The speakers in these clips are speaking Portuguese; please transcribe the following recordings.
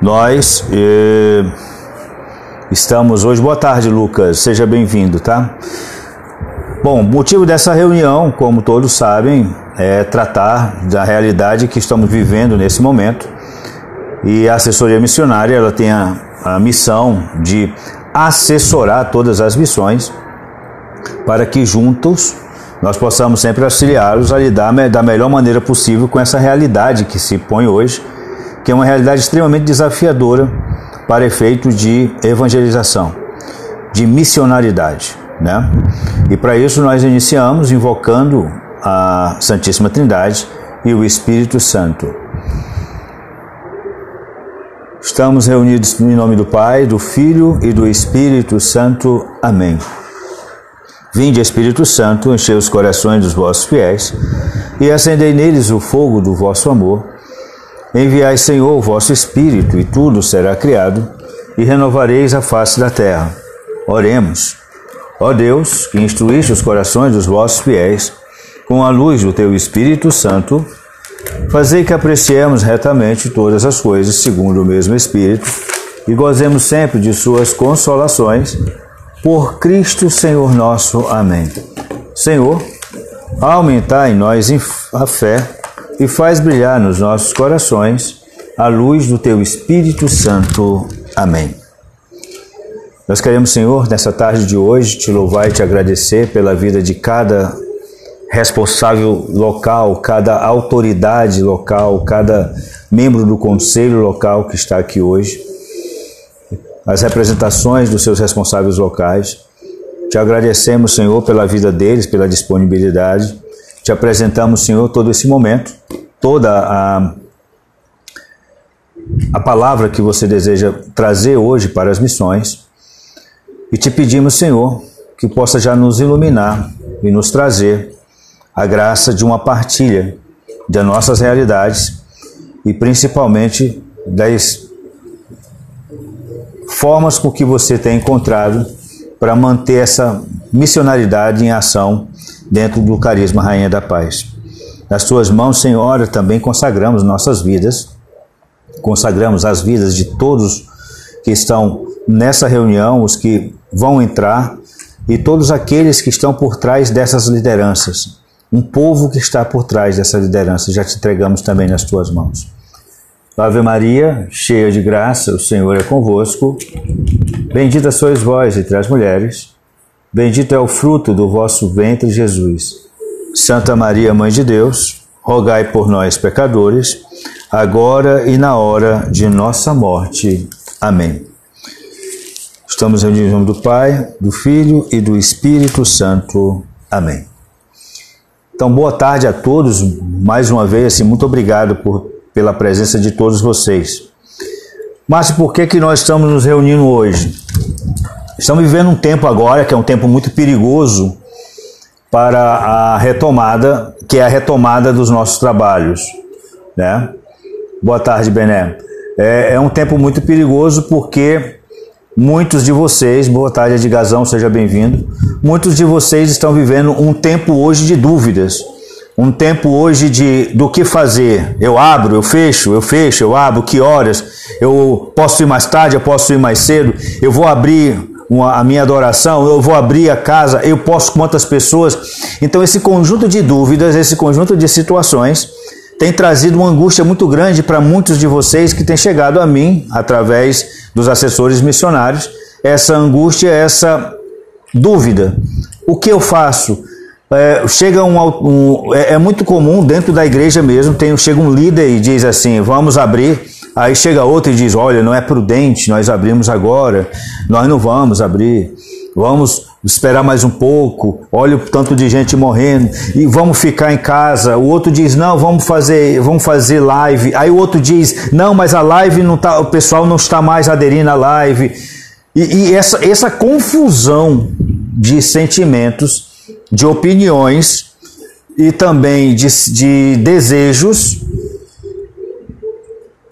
Nós eh, estamos hoje. Boa tarde, Lucas. Seja bem-vindo, tá? Bom, motivo dessa reunião, como todos sabem, é tratar da realidade que estamos vivendo nesse momento. E a assessoria missionária ela tem a, a missão de assessorar todas as missões para que juntos nós possamos sempre auxiliá-los a lidar da melhor maneira possível com essa realidade que se põe hoje que é uma realidade extremamente desafiadora para efeito de evangelização, de missionaridade. Né? E para isso nós iniciamos invocando a Santíssima Trindade e o Espírito Santo. Estamos reunidos em nome do Pai, do Filho e do Espírito Santo. Amém. Vinde, Espírito Santo, enchei os corações dos vossos fiéis e acendei neles o fogo do vosso amor. Enviai, Senhor, o vosso Espírito, e tudo será criado, e renovareis a face da terra. Oremos. Ó Deus, que instruíste os corações dos vossos fiéis, com a luz do teu Espírito Santo, fazei que apreciemos retamente todas as coisas segundo o mesmo Espírito, e gozemos sempre de suas consolações, por Cristo Senhor nosso. Amém. Senhor, aumentai em nós a fé e faz brilhar nos nossos corações a luz do teu Espírito Santo. Amém. Nós queremos, Senhor, nessa tarde de hoje, te louvar e te agradecer pela vida de cada responsável local, cada autoridade local, cada membro do conselho local que está aqui hoje, as representações dos seus responsáveis locais. Te agradecemos, Senhor, pela vida deles, pela disponibilidade te apresentamos, Senhor, todo esse momento, toda a, a palavra que você deseja trazer hoje para as missões. E te pedimos, Senhor, que possa já nos iluminar e nos trazer a graça de uma partilha das nossas realidades e principalmente das formas com que você tem encontrado para manter essa missionaridade em ação dentro do carisma Rainha da Paz. Nas tuas mãos, Senhora, também consagramos nossas vidas, consagramos as vidas de todos que estão nessa reunião, os que vão entrar e todos aqueles que estão por trás dessas lideranças. Um povo que está por trás dessa liderança, já te entregamos também nas tuas mãos. Ave Maria, cheia de graça, o Senhor é convosco. Bendita sois vós entre as mulheres Bendito é o fruto do vosso ventre, Jesus. Santa Maria, Mãe de Deus, rogai por nós, pecadores, agora e na hora de nossa morte. Amém. Estamos reunidos em nome do Pai, do Filho e do Espírito Santo. Amém. Então, boa tarde a todos. Mais uma vez, assim, muito obrigado por, pela presença de todos vocês. Mas por que, que nós estamos nos reunindo hoje? Estamos vivendo um tempo agora que é um tempo muito perigoso para a retomada, que é a retomada dos nossos trabalhos. Né? Boa tarde, Bené. É, é um tempo muito perigoso porque muitos de vocês, boa tarde, Edgazão, seja bem-vindo. Muitos de vocês estão vivendo um tempo hoje de dúvidas um tempo hoje de do que fazer. Eu abro, eu fecho, eu fecho, eu abro, que horas? Eu posso ir mais tarde, eu posso ir mais cedo, eu vou abrir a minha adoração, eu vou abrir a casa, eu posso quantas pessoas. Então, esse conjunto de dúvidas, esse conjunto de situações tem trazido uma angústia muito grande para muitos de vocês que têm chegado a mim através dos assessores missionários. Essa angústia, essa dúvida. O que eu faço? É, chega um, um é, é, muito comum dentro da igreja mesmo, tem, chega um líder e diz assim: vamos abrir Aí chega outro e diz: Olha, não é prudente nós abrimos agora, nós não vamos abrir, vamos esperar mais um pouco. Olha o tanto de gente morrendo e vamos ficar em casa. O outro diz: Não, vamos fazer, vamos fazer live. Aí o outro diz: Não, mas a live não tá, o pessoal não está mais aderindo à live. E, e essa, essa confusão de sentimentos, de opiniões e também de, de desejos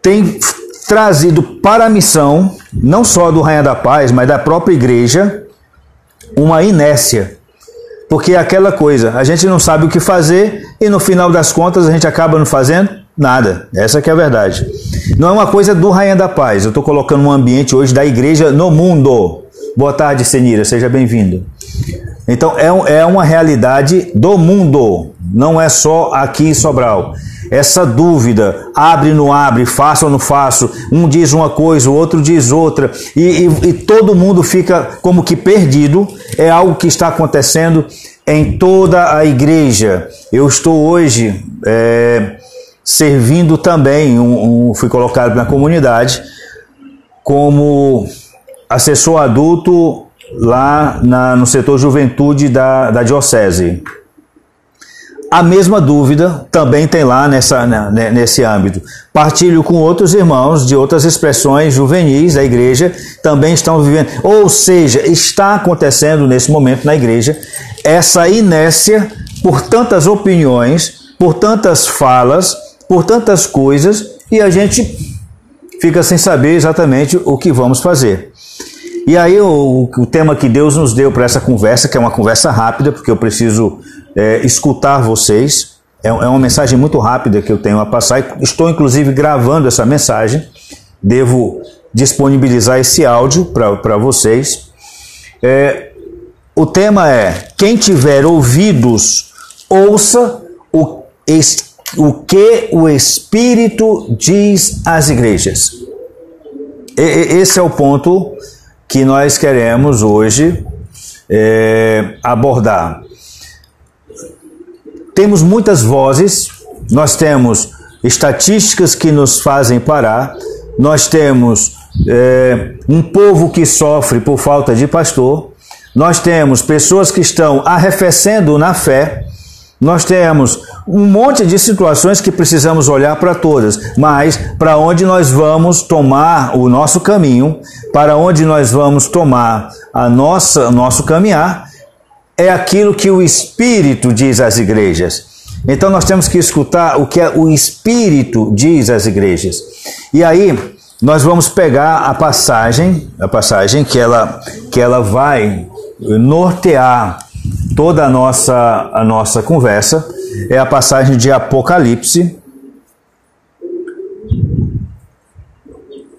tem trazido para a missão, não só do Rainha da Paz, mas da própria igreja, uma inércia. Porque é aquela coisa, a gente não sabe o que fazer e no final das contas a gente acaba não fazendo nada. Essa que é a verdade. Não é uma coisa do Rainha da Paz. Eu estou colocando um ambiente hoje da igreja no mundo. Boa tarde, Senira, seja bem-vindo. Então, é, é uma realidade do mundo, não é só aqui em Sobral. Essa dúvida, abre ou não abre, faço ou não faço, um diz uma coisa, o outro diz outra, e, e, e todo mundo fica como que perdido, é algo que está acontecendo em toda a igreja. Eu estou hoje é, servindo também, um, um, fui colocado na comunidade como assessor adulto lá na, no setor juventude da, da diocese. A mesma dúvida também tem lá nessa, né, nesse âmbito. Partilho com outros irmãos de outras expressões juvenis da igreja, também estão vivendo. Ou seja, está acontecendo nesse momento na igreja essa inércia por tantas opiniões, por tantas falas, por tantas coisas, e a gente fica sem saber exatamente o que vamos fazer. E aí o, o tema que Deus nos deu para essa conversa, que é uma conversa rápida, porque eu preciso é, escutar vocês, é, é uma mensagem muito rápida que eu tenho a passar. Estou inclusive gravando essa mensagem, devo disponibilizar esse áudio para vocês. É, o tema é: quem tiver ouvidos, ouça o, o que o Espírito diz às igrejas. E, esse é o ponto que nós queremos hoje é, abordar. Temos muitas vozes, nós temos estatísticas que nos fazem parar, nós temos é, um povo que sofre por falta de pastor, nós temos pessoas que estão arrefecendo na fé, nós temos um monte de situações que precisamos olhar para todas, mas para onde nós vamos tomar o nosso caminho, para onde nós vamos tomar a nossa nosso caminhar, é aquilo que o Espírito diz às igrejas. Então nós temos que escutar o que o Espírito diz às igrejas. E aí nós vamos pegar a passagem, a passagem que ela que ela vai nortear toda a nossa, a nossa conversa é a passagem de Apocalipse,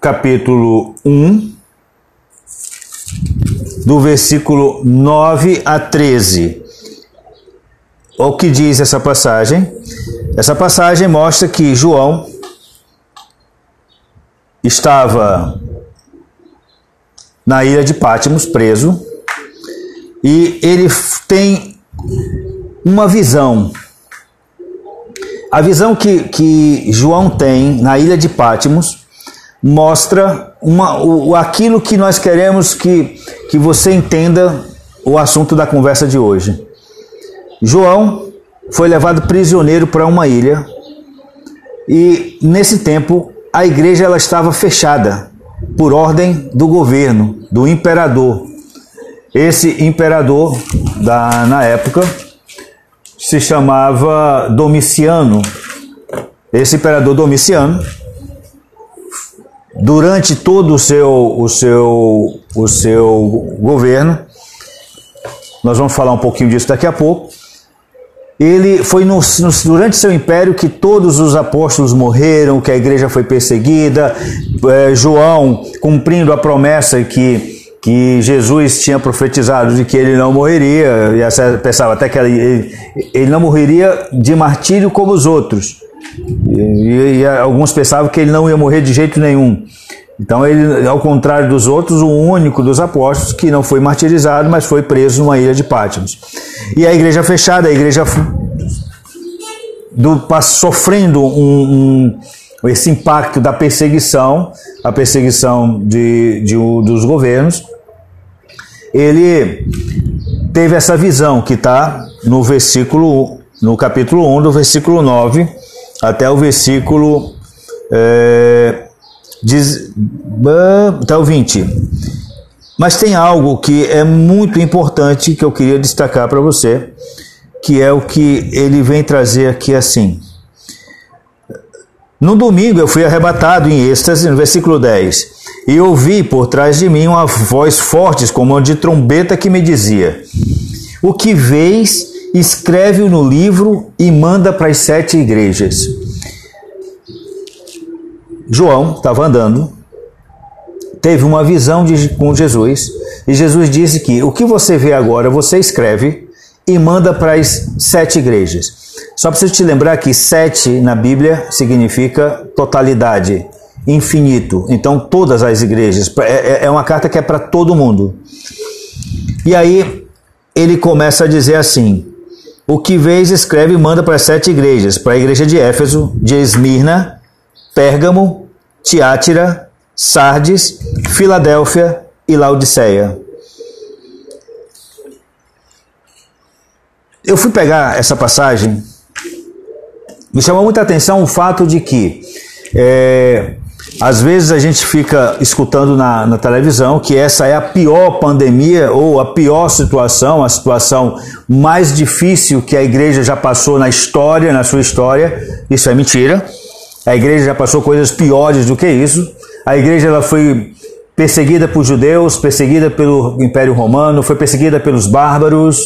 capítulo 1, do versículo 9 a 13. O que diz essa passagem? Essa passagem mostra que João estava na ilha de Pátimos, preso, e ele tem uma visão. A visão que, que João tem na ilha de Pátimos mostra uma, o, aquilo que nós queremos que, que você entenda o assunto da conversa de hoje. João foi levado prisioneiro para uma ilha e nesse tempo a igreja ela estava fechada por ordem do governo, do imperador. Esse imperador da, na época se chamava Domiciano. Esse imperador Domiciano, durante todo o seu, o seu, o seu governo, nós vamos falar um pouquinho disso daqui a pouco. Ele foi no, no, durante seu império que todos os apóstolos morreram, que a igreja foi perseguida. É, João, cumprindo a promessa que que Jesus tinha profetizado de que ele não morreria, e pensava até que ele, ele não morreria de martírio como os outros. E, e, alguns pensavam que ele não ia morrer de jeito nenhum. Então ele, ao contrário dos outros, o único dos apóstolos que não foi martirizado, mas foi preso numa ilha de Pátimos. E a igreja fechada, a igreja do, sofrendo um, um, esse impacto da perseguição, a perseguição de, de, dos governos, ele teve essa visão que está no versículo, no capítulo 1, do versículo 9 até o versículo é, diz, até o 20. Mas tem algo que é muito importante que eu queria destacar para você, que é o que ele vem trazer aqui assim. No domingo eu fui arrebatado em êxtase, no versículo 10 e ouvi por trás de mim uma voz forte, como de trombeta, que me dizia: O que vês, escreve-o no livro e manda para as sete igrejas. João estava andando, teve uma visão de, com Jesus e Jesus disse que o que você vê agora você escreve e manda para as sete igrejas. Só preciso te lembrar que sete na Bíblia significa totalidade, infinito. Então, todas as igrejas. É, é, é uma carta que é para todo mundo. E aí, ele começa a dizer assim: O que vês, escreve e manda para as sete igrejas: para a igreja de Éfeso, de Esmirna, Pérgamo, Tiátira, Sardes, Filadélfia e Laodiceia. Eu fui pegar essa passagem, me chamou muita atenção o fato de que é, às vezes a gente fica escutando na, na, televisão que essa é a pior pandemia ou a pior situação, a situação mais difícil que a igreja já passou na história, na sua história. Isso é mentira. A igreja já passou coisas piores do que isso. A igreja ela foi perseguida por judeus, perseguida pelo Império Romano, foi perseguida pelos bárbaros.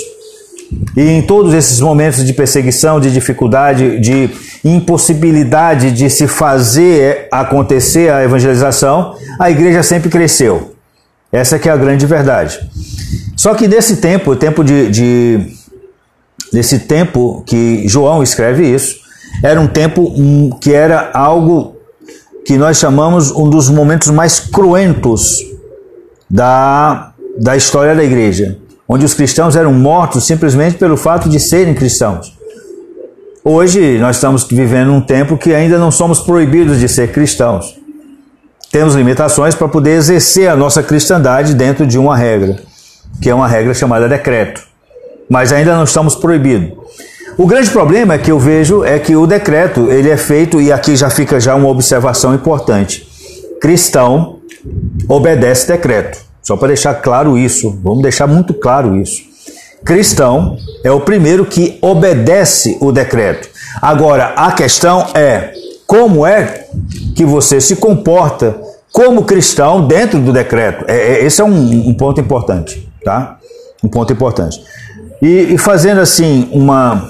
E em todos esses momentos de perseguição, de dificuldade, de impossibilidade de se fazer acontecer a evangelização, a igreja sempre cresceu. Essa que é a grande verdade. Só que nesse tempo, o tempo de, de nesse tempo que João escreve isso, era um tempo que era algo que nós chamamos um dos momentos mais cruentos da, da história da igreja onde os cristãos eram mortos simplesmente pelo fato de serem cristãos. Hoje nós estamos vivendo um tempo que ainda não somos proibidos de ser cristãos. Temos limitações para poder exercer a nossa cristandade dentro de uma regra, que é uma regra chamada decreto. Mas ainda não estamos proibidos. O grande problema que eu vejo é que o decreto ele é feito e aqui já fica já uma observação importante. Cristão obedece decreto. Só para deixar claro isso, vamos deixar muito claro isso. Cristão é o primeiro que obedece o decreto. Agora, a questão é como é que você se comporta como cristão dentro do decreto. É, é, esse é um, um, ponto importante, tá? Um ponto importante. E, e, fazendo assim uma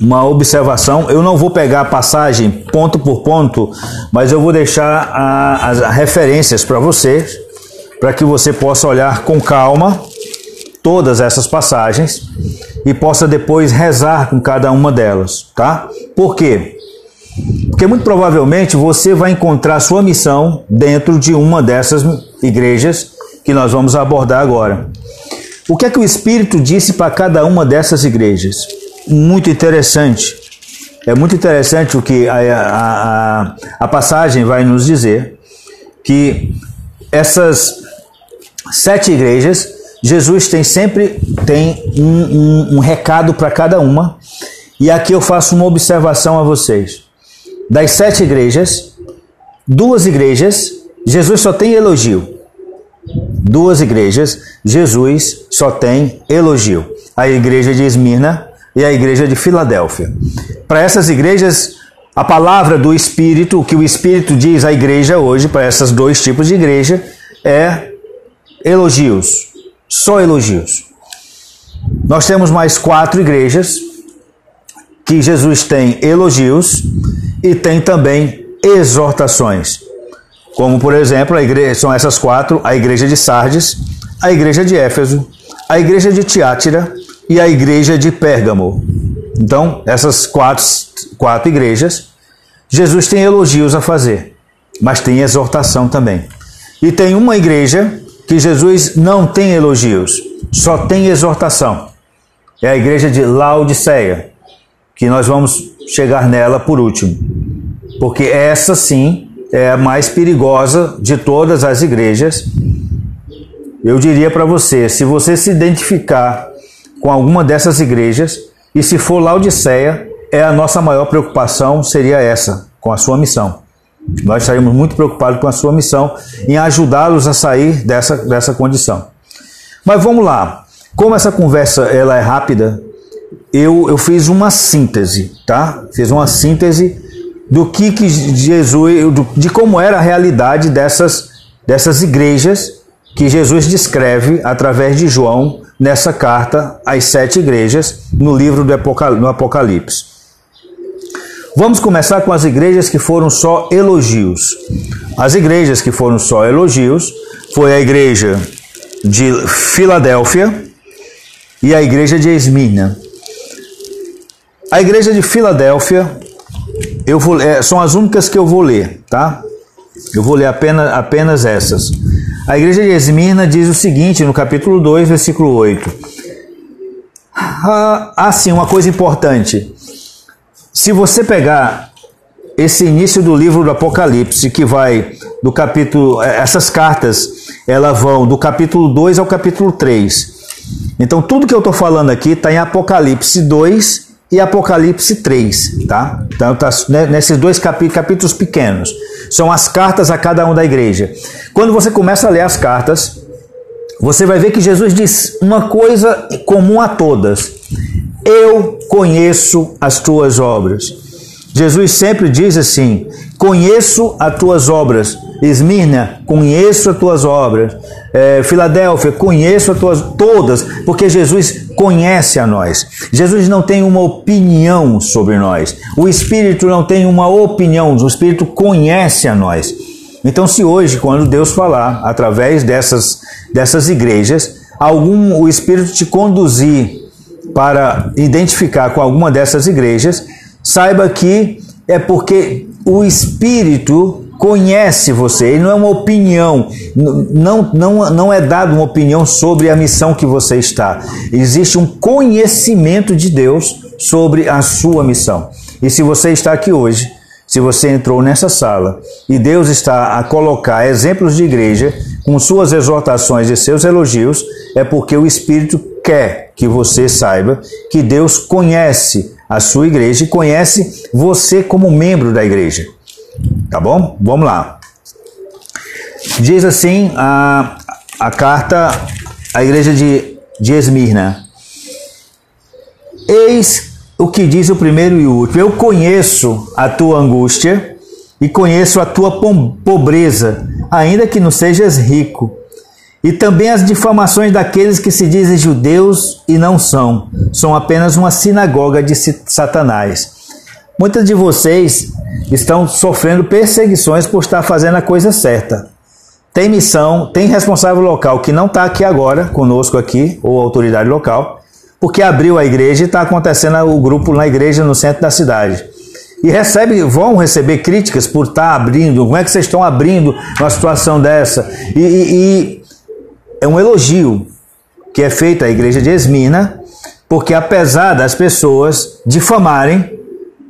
uma observação, eu não vou pegar a passagem ponto por ponto, mas eu vou deixar a, as referências para vocês para que você possa olhar com calma todas essas passagens e possa depois rezar com cada uma delas, tá? Por quê? Porque muito provavelmente você vai encontrar sua missão dentro de uma dessas igrejas que nós vamos abordar agora. O que é que o Espírito disse para cada uma dessas igrejas? Muito interessante. É muito interessante o que a, a, a, passagem vai nos dizer, que essas sete igrejas, Jesus tem sempre tem um, um, um recado para cada uma. E aqui eu faço uma observação a vocês. Das sete igrejas, duas igrejas, Jesus só tem elogio. Duas igrejas, Jesus só tem elogio. A igreja de Esmirna e a igreja de Filadélfia. Para essas igrejas, a palavra do Espírito, o que o Espírito diz à igreja hoje, para esses dois tipos de igreja, é elogios, só elogios. Nós temos mais quatro igrejas que Jesus tem elogios e tem também exortações. Como, por exemplo, igreja, são essas quatro: a igreja de Sardes, a igreja de Éfeso, a igreja de Tiátira e a igreja de Pérgamo. Então, essas quatro, quatro igrejas, Jesus tem elogios a fazer, mas tem exortação também. E tem uma igreja que Jesus não tem elogios, só tem exortação. É a igreja de Laodiceia, que nós vamos chegar nela por último. Porque essa sim é a mais perigosa de todas as igrejas. Eu diria para você, se você se identificar com alguma dessas igrejas, e se for Laodiceia, é a nossa maior preocupação seria essa, com a sua missão. Nós estaremos muito preocupados com a sua missão em ajudá-los a sair dessa, dessa condição. Mas vamos lá. Como essa conversa ela é rápida, eu, eu fiz uma síntese, tá? Fiz uma síntese do que, que Jesus, de como era a realidade dessas, dessas igrejas que Jesus descreve através de João nessa carta às sete igrejas no livro do Apocalipse. Vamos começar com as igrejas que foram só elogios. As igrejas que foram só elogios foi a igreja de Filadélfia e a igreja de Esmirna. A igreja de Filadélfia, eu vou, é, são as únicas que eu vou ler, tá? Eu vou ler apenas, apenas essas. A igreja de Esmirna diz o seguinte no capítulo 2, versículo 8. Ah, assim, uma coisa importante. Se você pegar esse início do livro do Apocalipse, que vai do capítulo. Eh, essas cartas, elas vão do capítulo 2 ao capítulo 3. Então, tudo que eu estou falando aqui está em Apocalipse 2 e Apocalipse 3, tá? Então, tá nesses dois capítulos pequenos. São as cartas a cada um da igreja. Quando você começa a ler as cartas, você vai ver que Jesus diz uma coisa comum a todas: Eu conheço as tuas obras. Jesus sempre diz assim: Conheço as tuas obras. Esmirna, conheço as tuas obras. É, Filadélfia, conheço as tuas todas, porque Jesus conhece a nós. Jesus não tem uma opinião sobre nós. O Espírito não tem uma opinião, o Espírito conhece a nós. Então, se hoje, quando Deus falar através dessas, dessas igrejas, algum o Espírito te conduzir para identificar com alguma dessas igrejas, saiba que é porque o Espírito conhece você, ele não é uma opinião, não, não, não é dado uma opinião sobre a missão que você está. Existe um conhecimento de Deus sobre a sua missão. E se você está aqui hoje, se você entrou nessa sala e Deus está a colocar exemplos de igreja com suas exortações e seus elogios, é porque o Espírito quer que você saiba que Deus conhece a sua igreja e conhece você como membro da igreja. Tá bom? Vamos lá. Diz assim a, a carta à igreja de, de Esmirna: Eis o que diz o primeiro e o último: Eu conheço a tua angústia e conheço a tua pobreza, ainda que não sejas rico e também as difamações daqueles que se dizem judeus e não são, são apenas uma sinagoga de Satanás. Muitas de vocês estão sofrendo perseguições por estar fazendo a coisa certa. Tem missão, tem responsável local que não está aqui agora, conosco aqui, ou autoridade local, porque abriu a igreja e está acontecendo o grupo na igreja no centro da cidade. E recebe, vão receber críticas por estar tá abrindo. Como é que vocês estão abrindo uma situação dessa? E, e, é um elogio que é feito à igreja de Esmina, porque apesar das pessoas difamarem,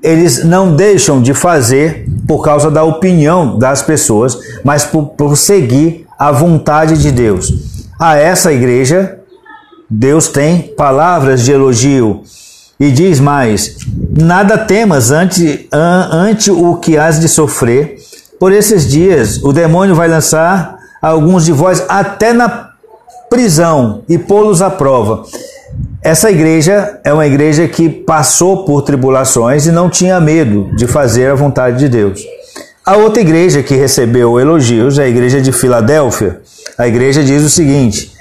eles não deixam de fazer por causa da opinião das pessoas, mas por, por seguir a vontade de Deus. A essa igreja, Deus tem palavras de elogio e diz mais: nada temas ante, ante o que has de sofrer. Por esses dias, o demônio vai lançar alguns de vós até na prisão e pô-los à prova. Essa igreja é uma igreja que passou por tribulações e não tinha medo de fazer a vontade de Deus. A outra igreja que recebeu elogios é a igreja de Filadélfia. A igreja diz o seguinte,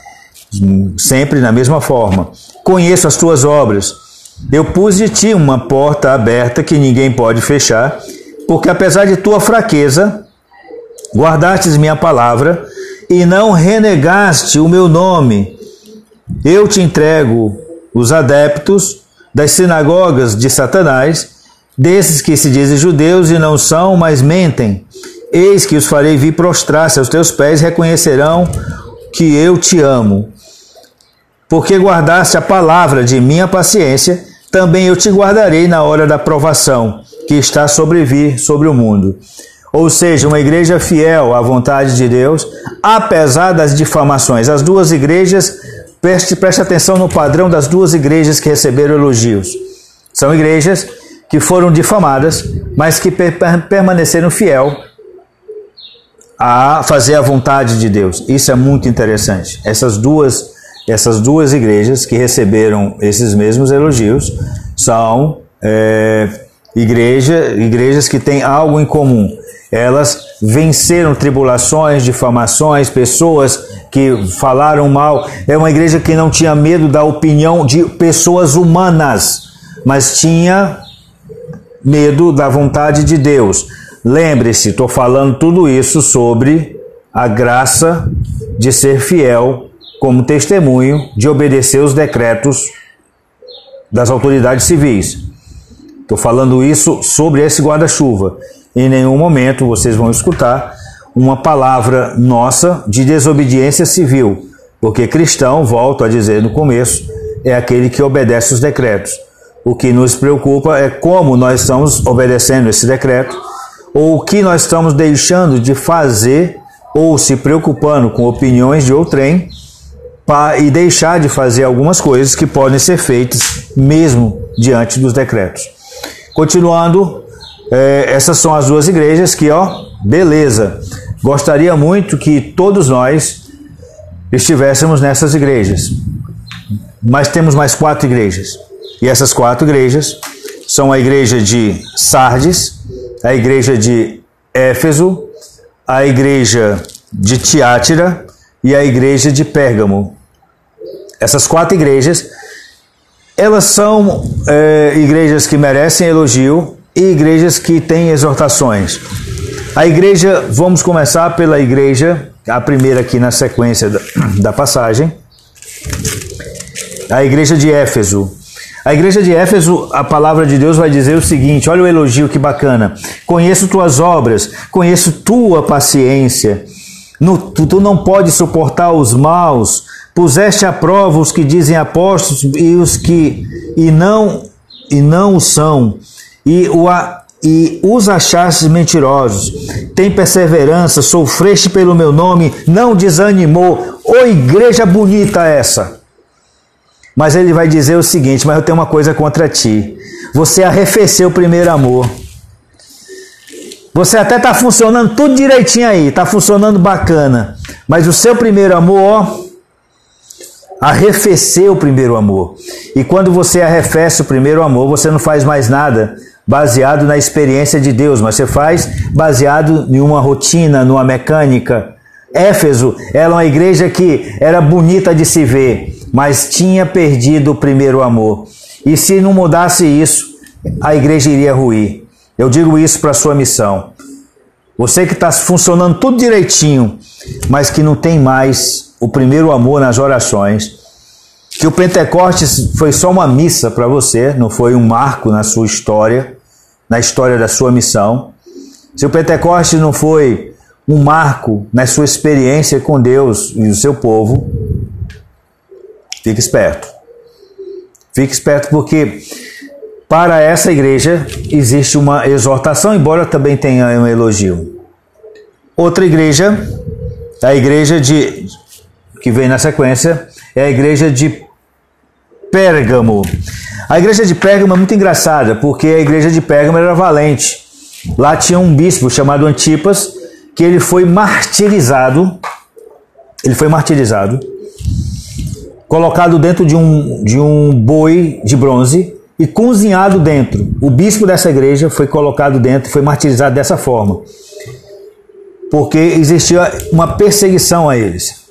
sempre na mesma forma: Conheço as tuas obras. Eu pus de ti uma porta aberta que ninguém pode fechar, porque apesar de tua fraqueza, guardastes minha palavra e não renegaste o meu nome. Eu te entrego os adeptos das sinagogas de Satanás, desses que se dizem judeus e não são, mas mentem. Eis que os farei vir prostrar-se aos teus pés reconhecerão que eu te amo. Porque guardaste a palavra de minha paciência, também eu te guardarei na hora da provação que está sobre vir sobre o mundo ou seja, uma igreja fiel à vontade de Deus, apesar das difamações. As duas igrejas, preste, preste atenção no padrão das duas igrejas que receberam elogios. São igrejas que foram difamadas, mas que permaneceram fiel a fazer a vontade de Deus. Isso é muito interessante. Essas duas, essas duas igrejas que receberam esses mesmos elogios são é, igreja, igrejas que têm algo em comum elas venceram tribulações, difamações, pessoas que falaram mal. É uma igreja que não tinha medo da opinião de pessoas humanas, mas tinha medo da vontade de Deus. Lembre-se, estou falando tudo isso sobre a graça de ser fiel como testemunho de obedecer os decretos das autoridades civis. Estou falando isso sobre esse guarda-chuva. Em nenhum momento vocês vão escutar uma palavra nossa de desobediência civil, porque cristão, volto a dizer no começo, é aquele que obedece os decretos. O que nos preocupa é como nós estamos obedecendo esse decreto, ou o que nós estamos deixando de fazer, ou se preocupando com opiniões de outrem, e deixar de fazer algumas coisas que podem ser feitas mesmo diante dos decretos. Continuando, é, essas são as duas igrejas que, ó, beleza. Gostaria muito que todos nós estivéssemos nessas igrejas. Mas temos mais quatro igrejas. E essas quatro igrejas são a igreja de Sardes, a igreja de Éfeso, a igreja de Tiátira e a igreja de Pérgamo. Essas quatro igrejas, elas são é, igrejas que merecem elogio e igrejas que têm exortações. A igreja, vamos começar pela igreja, a primeira aqui na sequência da, da passagem, a igreja de Éfeso. A igreja de Éfeso, a palavra de Deus vai dizer o seguinte: olha o elogio que bacana. Conheço tuas obras, conheço tua paciência. No, tu, tu não podes suportar os maus. Puseste à prova os que dizem apóstolos e os que e não e não o são. E, o, e os achastes mentirosos. Tem perseverança, sofreste pelo meu nome, não desanimou. Ô igreja bonita essa! Mas ele vai dizer o seguinte: Mas eu tenho uma coisa contra ti. Você arrefeceu o primeiro amor. Você até está funcionando tudo direitinho aí, está funcionando bacana. Mas o seu primeiro amor, ó, arrefeceu o primeiro amor. E quando você arrefece o primeiro amor, você não faz mais nada baseado na experiência de Deus, mas você faz baseado em uma rotina, numa mecânica. Éfeso era uma igreja que era bonita de se ver, mas tinha perdido o primeiro amor. E se não mudasse isso, a igreja iria ruir. Eu digo isso para a sua missão. Você que está funcionando tudo direitinho, mas que não tem mais o primeiro amor nas orações, que o Pentecostes foi só uma missa para você, não foi um marco na sua história, na história da sua missão. Se o Pentecostes não foi um marco na sua experiência com Deus e o seu povo, Fique esperto. Fique esperto porque para essa igreja existe uma exortação, embora também tenha um elogio. Outra igreja, a igreja de que vem na sequência, é a igreja de Pérgamo. A igreja de Pérgamo é muito engraçada, porque a igreja de Pérgamo era valente. Lá tinha um bispo chamado Antipas, que ele foi martirizado. Ele foi martirizado colocado dentro de um, de um boi de bronze e cozinhado dentro. O bispo dessa igreja foi colocado dentro, foi martirizado dessa forma, porque existia uma perseguição a eles.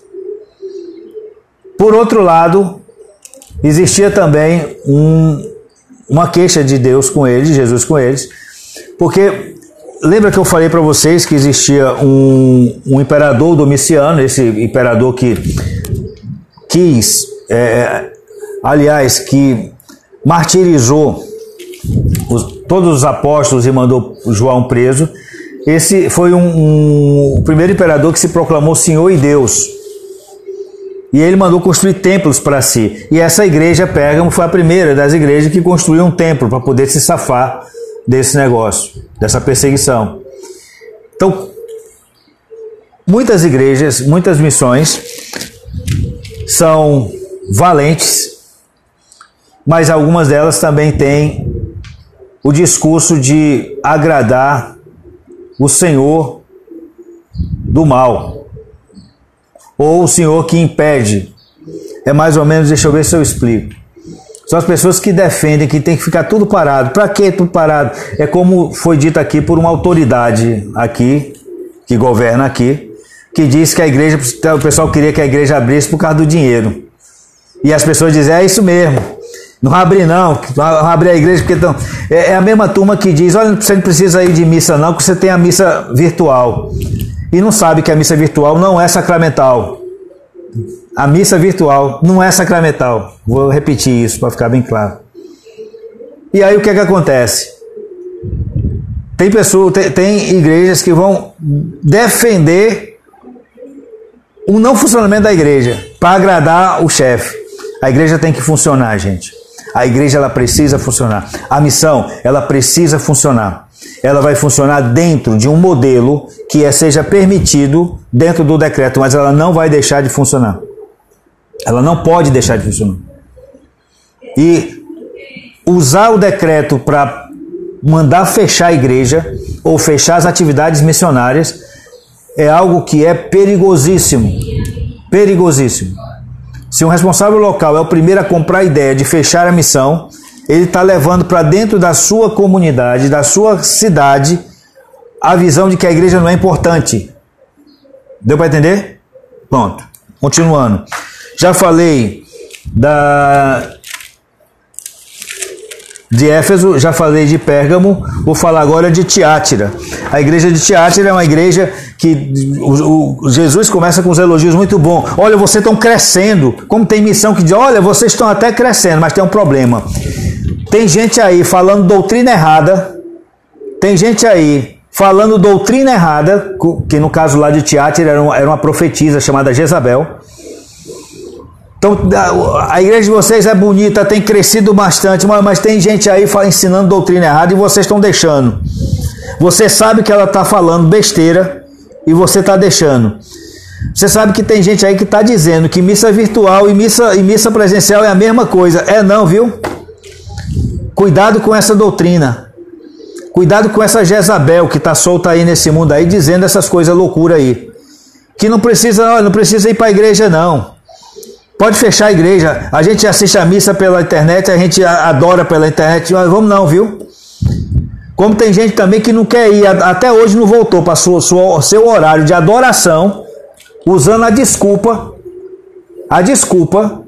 Por outro lado, existia também um, uma queixa de Deus com eles, de Jesus com eles, porque lembra que eu falei para vocês que existia um, um imperador Domiciano, esse imperador que quis é, aliás, que martirizou os, todos os apóstolos e mandou João preso. Esse foi um, um, o primeiro imperador que se proclamou Senhor e Deus. E ele mandou construir templos para si. E essa igreja, Pérgamo, foi a primeira das igrejas que construiu um templo para poder se safar desse negócio, dessa perseguição. Então, muitas igrejas, muitas missões são valentes, mas algumas delas também têm o discurso de agradar o Senhor do mal, ou o Senhor que impede. É mais ou menos, deixa eu ver se eu explico. São as pessoas que defendem que tem que ficar tudo parado. Para que tudo parado? É como foi dito aqui por uma autoridade aqui, que governa aqui, que disse que a igreja, o pessoal queria que a igreja abrisse por causa do dinheiro. E as pessoas dizem: é isso mesmo. Não abrir não, não abrir a igreja porque tão, é, é, a mesma turma que diz, olha, você não precisa ir de missa não, que você tem a missa virtual. E não sabe que a missa virtual não é sacramental. A missa virtual não é sacramental. Vou repetir isso para ficar bem claro. E aí o que é que acontece? Tem pessoas, tem, tem igrejas que vão defender o não funcionamento da igreja para agradar o chefe. A igreja tem que funcionar, gente. A igreja ela precisa funcionar. A missão ela precisa funcionar. Ela vai funcionar dentro de um modelo que é, seja permitido dentro do decreto, mas ela não vai deixar de funcionar. Ela não pode deixar de funcionar. E usar o decreto para mandar fechar a igreja ou fechar as atividades missionárias é algo que é perigosíssimo. Perigosíssimo. Se um responsável local é o primeiro a comprar a ideia de fechar a missão, ele está levando para dentro da sua comunidade, da sua cidade, a visão de que a igreja não é importante. Deu para entender? Pronto. Continuando. Já falei da de Éfeso, já falei de Pérgamo, vou falar agora de Tiátira. A igreja de Tiátira é uma igreja que o, o, Jesus começa com os elogios muito bons. Olha, vocês estão crescendo. Como tem missão que diz, olha, vocês estão até crescendo, mas tem um problema. Tem gente aí falando doutrina errada. Tem gente aí falando doutrina errada, que no caso lá de Tiátira era uma, era uma profetisa chamada Jezabel então, a igreja de vocês é bonita, tem crescido bastante, mas tem gente aí ensinando doutrina errada e vocês estão deixando. Você sabe que ela está falando besteira e você está deixando. Você sabe que tem gente aí que está dizendo que missa virtual e missa, e missa presencial é a mesma coisa. É não, viu? Cuidado com essa doutrina. Cuidado com essa Jezabel que está solta aí nesse mundo aí, dizendo essas coisas loucura aí. Que não precisa, não precisa ir para a igreja, não. Pode fechar a igreja. A gente assiste a missa pela internet, a gente adora pela internet, mas vamos não, viu? Como tem gente também que não quer ir, até hoje não voltou para o seu horário de adoração, usando a desculpa, a desculpa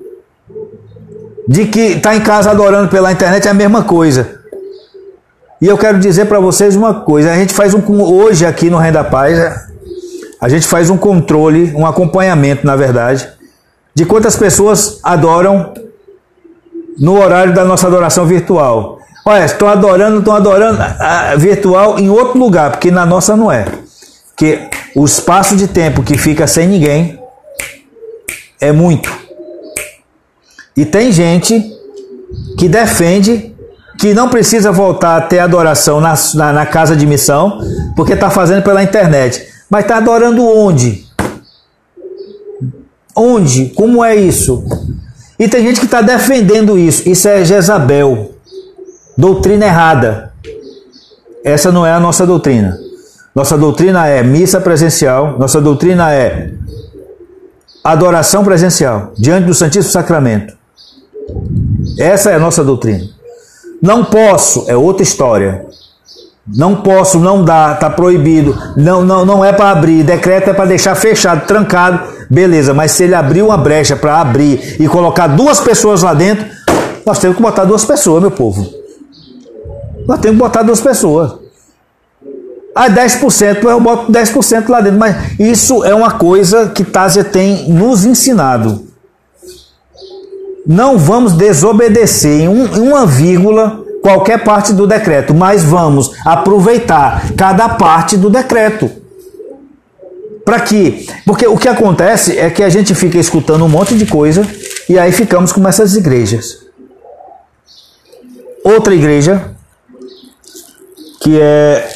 de que está em casa adorando pela internet é a mesma coisa. E eu quero dizer para vocês uma coisa: a gente faz um hoje aqui no Renda Paz, a gente faz um controle, um acompanhamento, na verdade, de quantas pessoas adoram no horário da nossa adoração virtual. Olha, estão adorando, estão adorando a virtual em outro lugar, porque na nossa não é. Porque o espaço de tempo que fica sem ninguém é muito. E tem gente que defende que não precisa voltar a ter adoração na, na, na casa de missão, porque está fazendo pela internet. Mas está adorando onde? Onde? Como é isso? E tem gente que está defendendo isso. Isso é Jezabel. Doutrina errada. Essa não é a nossa doutrina. Nossa doutrina é missa presencial, nossa doutrina é adoração presencial diante do Santíssimo Sacramento. Essa é a nossa doutrina. Não posso, é outra história. Não posso, não dá, está proibido. Não, não, não é para abrir. Decreto é para deixar fechado, trancado. Beleza, mas se ele abrir uma brecha para abrir e colocar duas pessoas lá dentro, nós temos que botar duas pessoas, meu povo. Nós temos que botar duas pessoas. Ah, 10%, eu boto 10% lá dentro. Mas isso é uma coisa que Tásia tem nos ensinado. Não vamos desobedecer em, um, em uma vírgula qualquer parte do decreto, mas vamos aproveitar cada parte do decreto. Para quê? Porque o que acontece é que a gente fica escutando um monte de coisa e aí ficamos com essas igrejas. Outra igreja que é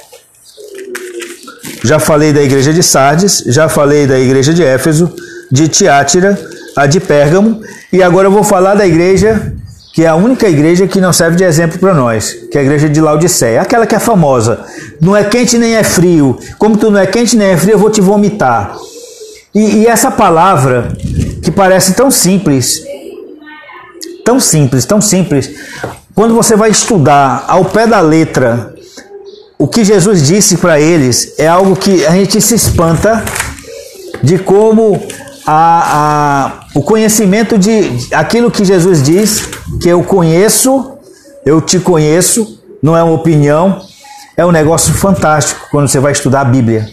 já falei da igreja de Sardes, já falei da igreja de Éfeso, de Tiátira, a de Pérgamo, e agora eu vou falar da igreja que é a única igreja que não serve de exemplo para nós, que é a igreja de Laodiceia, aquela que é famosa. Não é quente nem é frio. Como tu não é quente nem é frio, eu vou te vomitar. E, e essa palavra que parece tão simples, tão simples, tão simples, quando você vai estudar ao pé da letra o que Jesus disse para eles, é algo que a gente se espanta de como a, a, o conhecimento de aquilo que Jesus diz que eu conheço, eu te conheço, não é uma opinião, é um negócio fantástico quando você vai estudar a Bíblia.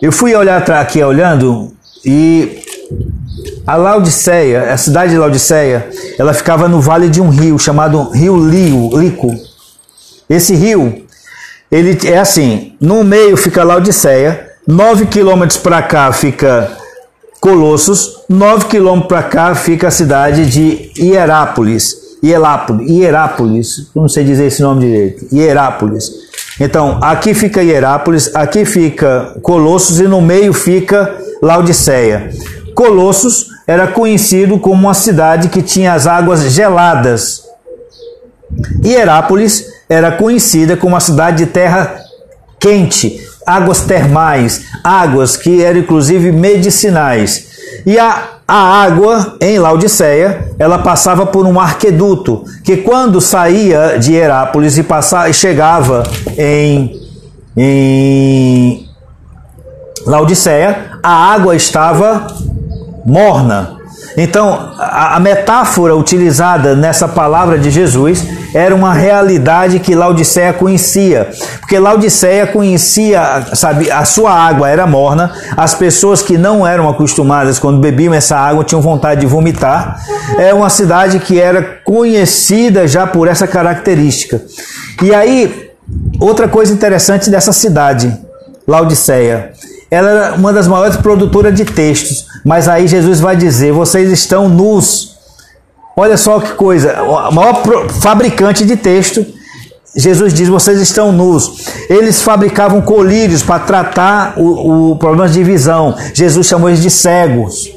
Eu fui olhar aqui olhando e a Laodiceia, a cidade de Laodiceia, ela ficava no vale de um rio chamado Rio Lio, Lico. Esse rio, ele é assim, no meio fica Laodiceia, 9 quilômetros para cá fica Colossos, 9 quilômetros para cá fica a cidade de Hierápolis. Hierápolis, Hierápolis, não sei dizer esse nome direito. Hierápolis. Então, aqui fica Hierápolis, aqui fica Colossos e no meio fica Laodiceia. Colossos era conhecido como uma cidade que tinha as águas geladas. Hierápolis era conhecida como uma cidade de terra quente, águas termais, águas que eram inclusive medicinais. E a, a água em Laodiceia, ela passava por um arqueduto, que quando saía de Herápolis e, passava, chegava em, em Laodiceia, a água estava morna. Então, a, a metáfora utilizada nessa palavra de Jesus era uma realidade que Laodiceia conhecia. Porque Laodiceia conhecia, sabe, a sua água era morna, as pessoas que não eram acostumadas quando bebiam essa água tinham vontade de vomitar. É uma cidade que era conhecida já por essa característica. E aí, outra coisa interessante dessa cidade, Laodiceia, ela era uma das maiores produtoras de textos, mas aí Jesus vai dizer: vocês estão nus. Olha só que coisa, o maior fabricante de texto, Jesus diz: vocês estão nus. Eles fabricavam colírios para tratar o, o problema de visão. Jesus chamou eles de cegos.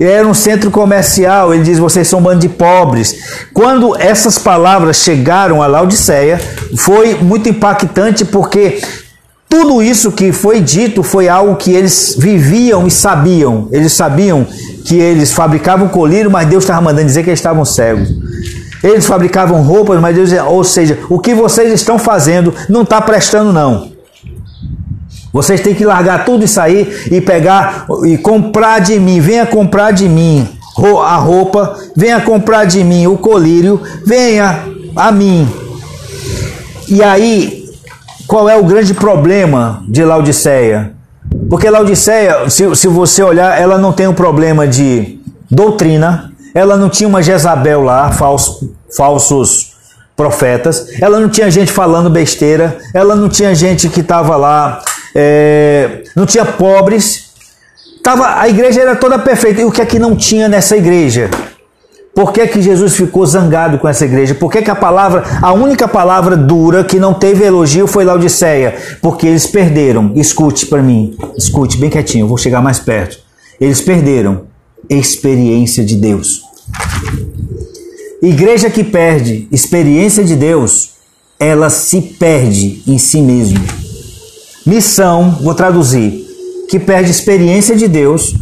Era um centro comercial, ele diz: vocês são um bando de pobres. Quando essas palavras chegaram a Laodiceia, foi muito impactante porque tudo isso que foi dito foi algo que eles viviam e sabiam. Eles sabiam que eles fabricavam colírio, mas Deus estava mandando dizer que eles estavam cegos. Eles fabricavam roupas, mas Deus dizia, ou seja, o que vocês estão fazendo não está prestando não. Vocês têm que largar tudo isso aí e pegar e comprar de mim. Venha comprar de mim a roupa, venha comprar de mim o colírio, venha a mim. E aí qual é o grande problema de Laodiceia? Porque Laodiceia, se, se você olhar, ela não tem um problema de doutrina, ela não tinha uma Jezabel lá, falso, falsos profetas, ela não tinha gente falando besteira, ela não tinha gente que estava lá, é, não tinha pobres, tava, a igreja era toda perfeita. E o que é que não tinha nessa igreja? Por que, que Jesus ficou zangado com essa igreja? Por que, que a palavra, a única palavra dura que não teve elogio foi Laodiceia? Porque eles perderam. Escute para mim, escute bem quietinho, eu vou chegar mais perto. Eles perderam experiência de Deus. Igreja que perde experiência de Deus, ela se perde em si mesma. Missão, vou traduzir, que perde experiência de Deus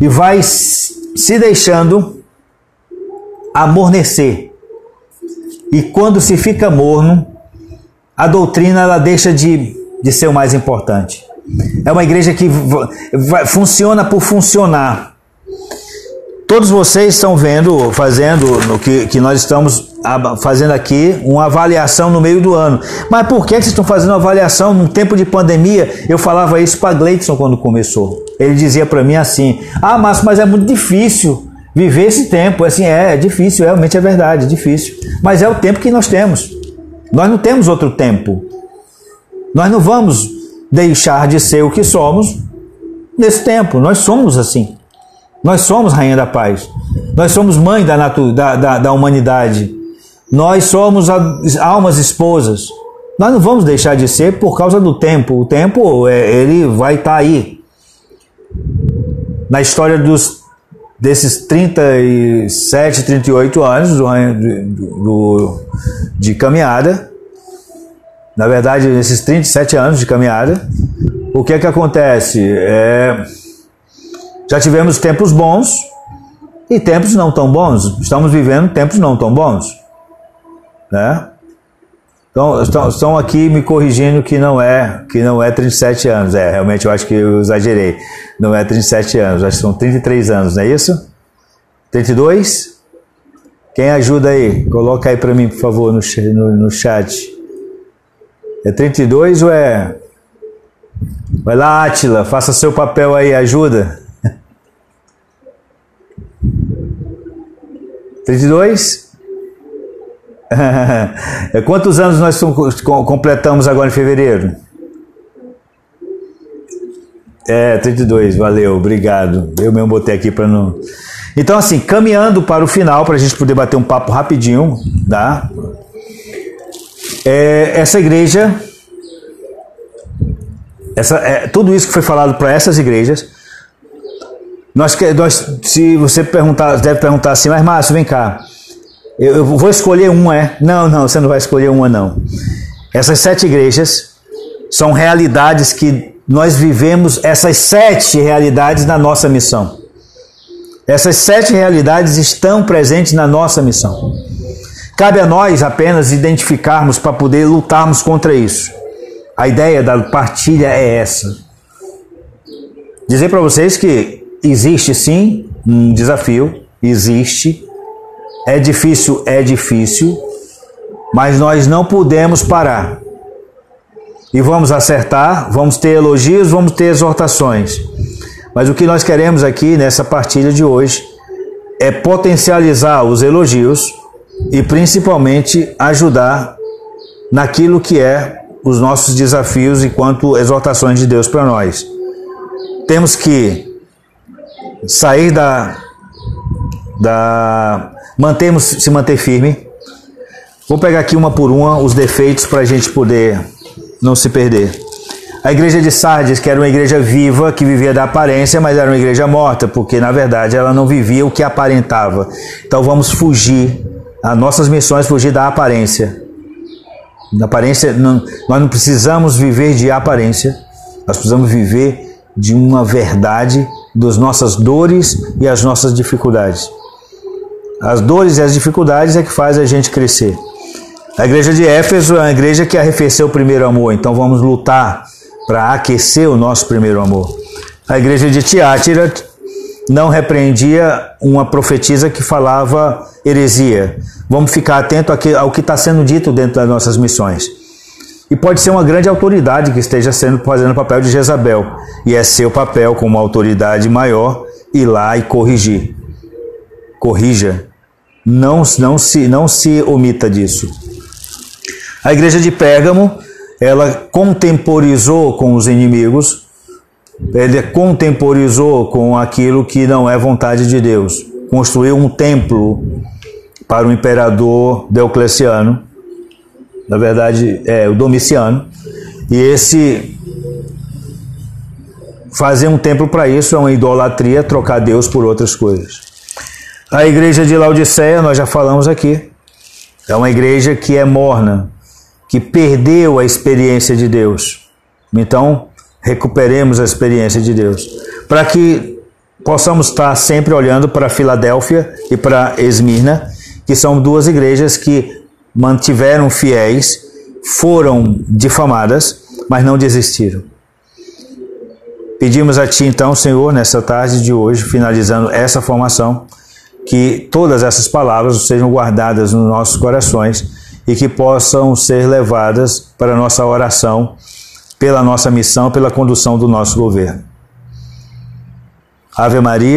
e vai se deixando amornecer. E quando se fica morno, a doutrina ela deixa de, de ser o mais importante. É uma igreja que funciona por funcionar. Todos vocês estão vendo, fazendo no que, que nós estamos fazendo aqui, uma avaliação no meio do ano. Mas por que vocês estão fazendo uma avaliação num tempo de pandemia? Eu falava isso para Gleidson quando começou. Ele dizia para mim assim: Ah, mas, mas é muito difícil viver esse tempo. Assim, é, é difícil, realmente é verdade, é difícil. Mas é o tempo que nós temos. Nós não temos outro tempo. Nós não vamos deixar de ser o que somos nesse tempo. Nós somos assim. Nós somos rainha da paz. Nós somos mãe da, natu da, da, da humanidade. Nós somos almas esposas. Nós não vamos deixar de ser por causa do tempo. O tempo, é, ele vai estar tá aí. Na história dos desses 37, 38 anos do, do, de caminhada, na verdade, esses 37 anos de caminhada, o que é que acontece? É, já tivemos tempos bons e tempos não tão bons. Estamos vivendo tempos não tão bons. Né? Então, estão, estão aqui me corrigindo que não é que não é 37 anos. É, realmente eu acho que eu exagerei. Não é 37 anos, acho que são 33 anos, não é isso? 32? Quem ajuda aí? Coloca aí para mim, por favor, no, no, no chat. É 32 ou é. Vai lá, Atila, faça seu papel aí, ajuda. 32? Quantos anos nós completamos agora em fevereiro? É, 32, valeu, obrigado. Eu mesmo botei aqui para não. Então, assim, caminhando para o final, para a gente poder bater um papo rapidinho, tá? É, essa igreja, essa, é, tudo isso que foi falado para essas igrejas, nós, nós, se você perguntar, deve perguntar assim, mas Márcio, vem cá, eu, eu vou escolher uma, é? Não, não, você não vai escolher uma, não. Essas sete igrejas são realidades que nós vivemos, essas sete realidades na nossa missão. Essas sete realidades estão presentes na nossa missão. Cabe a nós apenas identificarmos para poder lutarmos contra isso. A ideia da partilha é essa. Dizer para vocês que existe sim um desafio, existe. É difícil, é difícil, mas nós não podemos parar. E vamos acertar, vamos ter elogios, vamos ter exortações. Mas o que nós queremos aqui nessa partilha de hoje é potencializar os elogios e principalmente ajudar naquilo que é os nossos desafios enquanto exortações de Deus para nós. Temos que sair da da mantemos se manter firme. Vou pegar aqui uma por uma os defeitos para a gente poder não se perder. A igreja de Sardes, que era uma igreja viva, que vivia da aparência, mas era uma igreja morta, porque na verdade ela não vivia o que aparentava. Então vamos fugir, as nossas missões fugir da aparência. Da aparência, não, nós não precisamos viver de aparência, nós precisamos viver de uma verdade das nossas dores e as nossas dificuldades. As dores e as dificuldades é que faz a gente crescer. A igreja de Éfeso é uma igreja que arrefeceu o primeiro amor, então vamos lutar para aquecer o nosso primeiro amor. A igreja de Tiátira não repreendia uma profetisa que falava heresia. Vamos ficar atento ao que está sendo dito dentro das nossas missões. E pode ser uma grande autoridade que esteja sendo fazendo o papel de Jezabel. E é seu papel, como autoridade maior, ir lá e corrigir. Corrija. Não, não, se, não se omita disso. A igreja de Pérgamo ela contemporizou com os inimigos, ele contemporizou com aquilo que não é vontade de Deus. Construiu um templo para o imperador Diocleciano, na verdade é o Domiciano, e esse fazer um templo para isso é uma idolatria, trocar Deus por outras coisas. A igreja de Laodiceia, nós já falamos aqui, é uma igreja que é morna, que perdeu a experiência de Deus. Então, recuperemos a experiência de Deus. Para que possamos estar sempre olhando para Filadélfia e para Esmirna, que são duas igrejas que mantiveram fiéis, foram difamadas, mas não desistiram. Pedimos a Ti, então, Senhor, nessa tarde de hoje, finalizando essa formação, que todas essas palavras sejam guardadas nos nossos corações e que possam ser levadas para a nossa oração, pela nossa missão, pela condução do nosso governo. Ave Maria.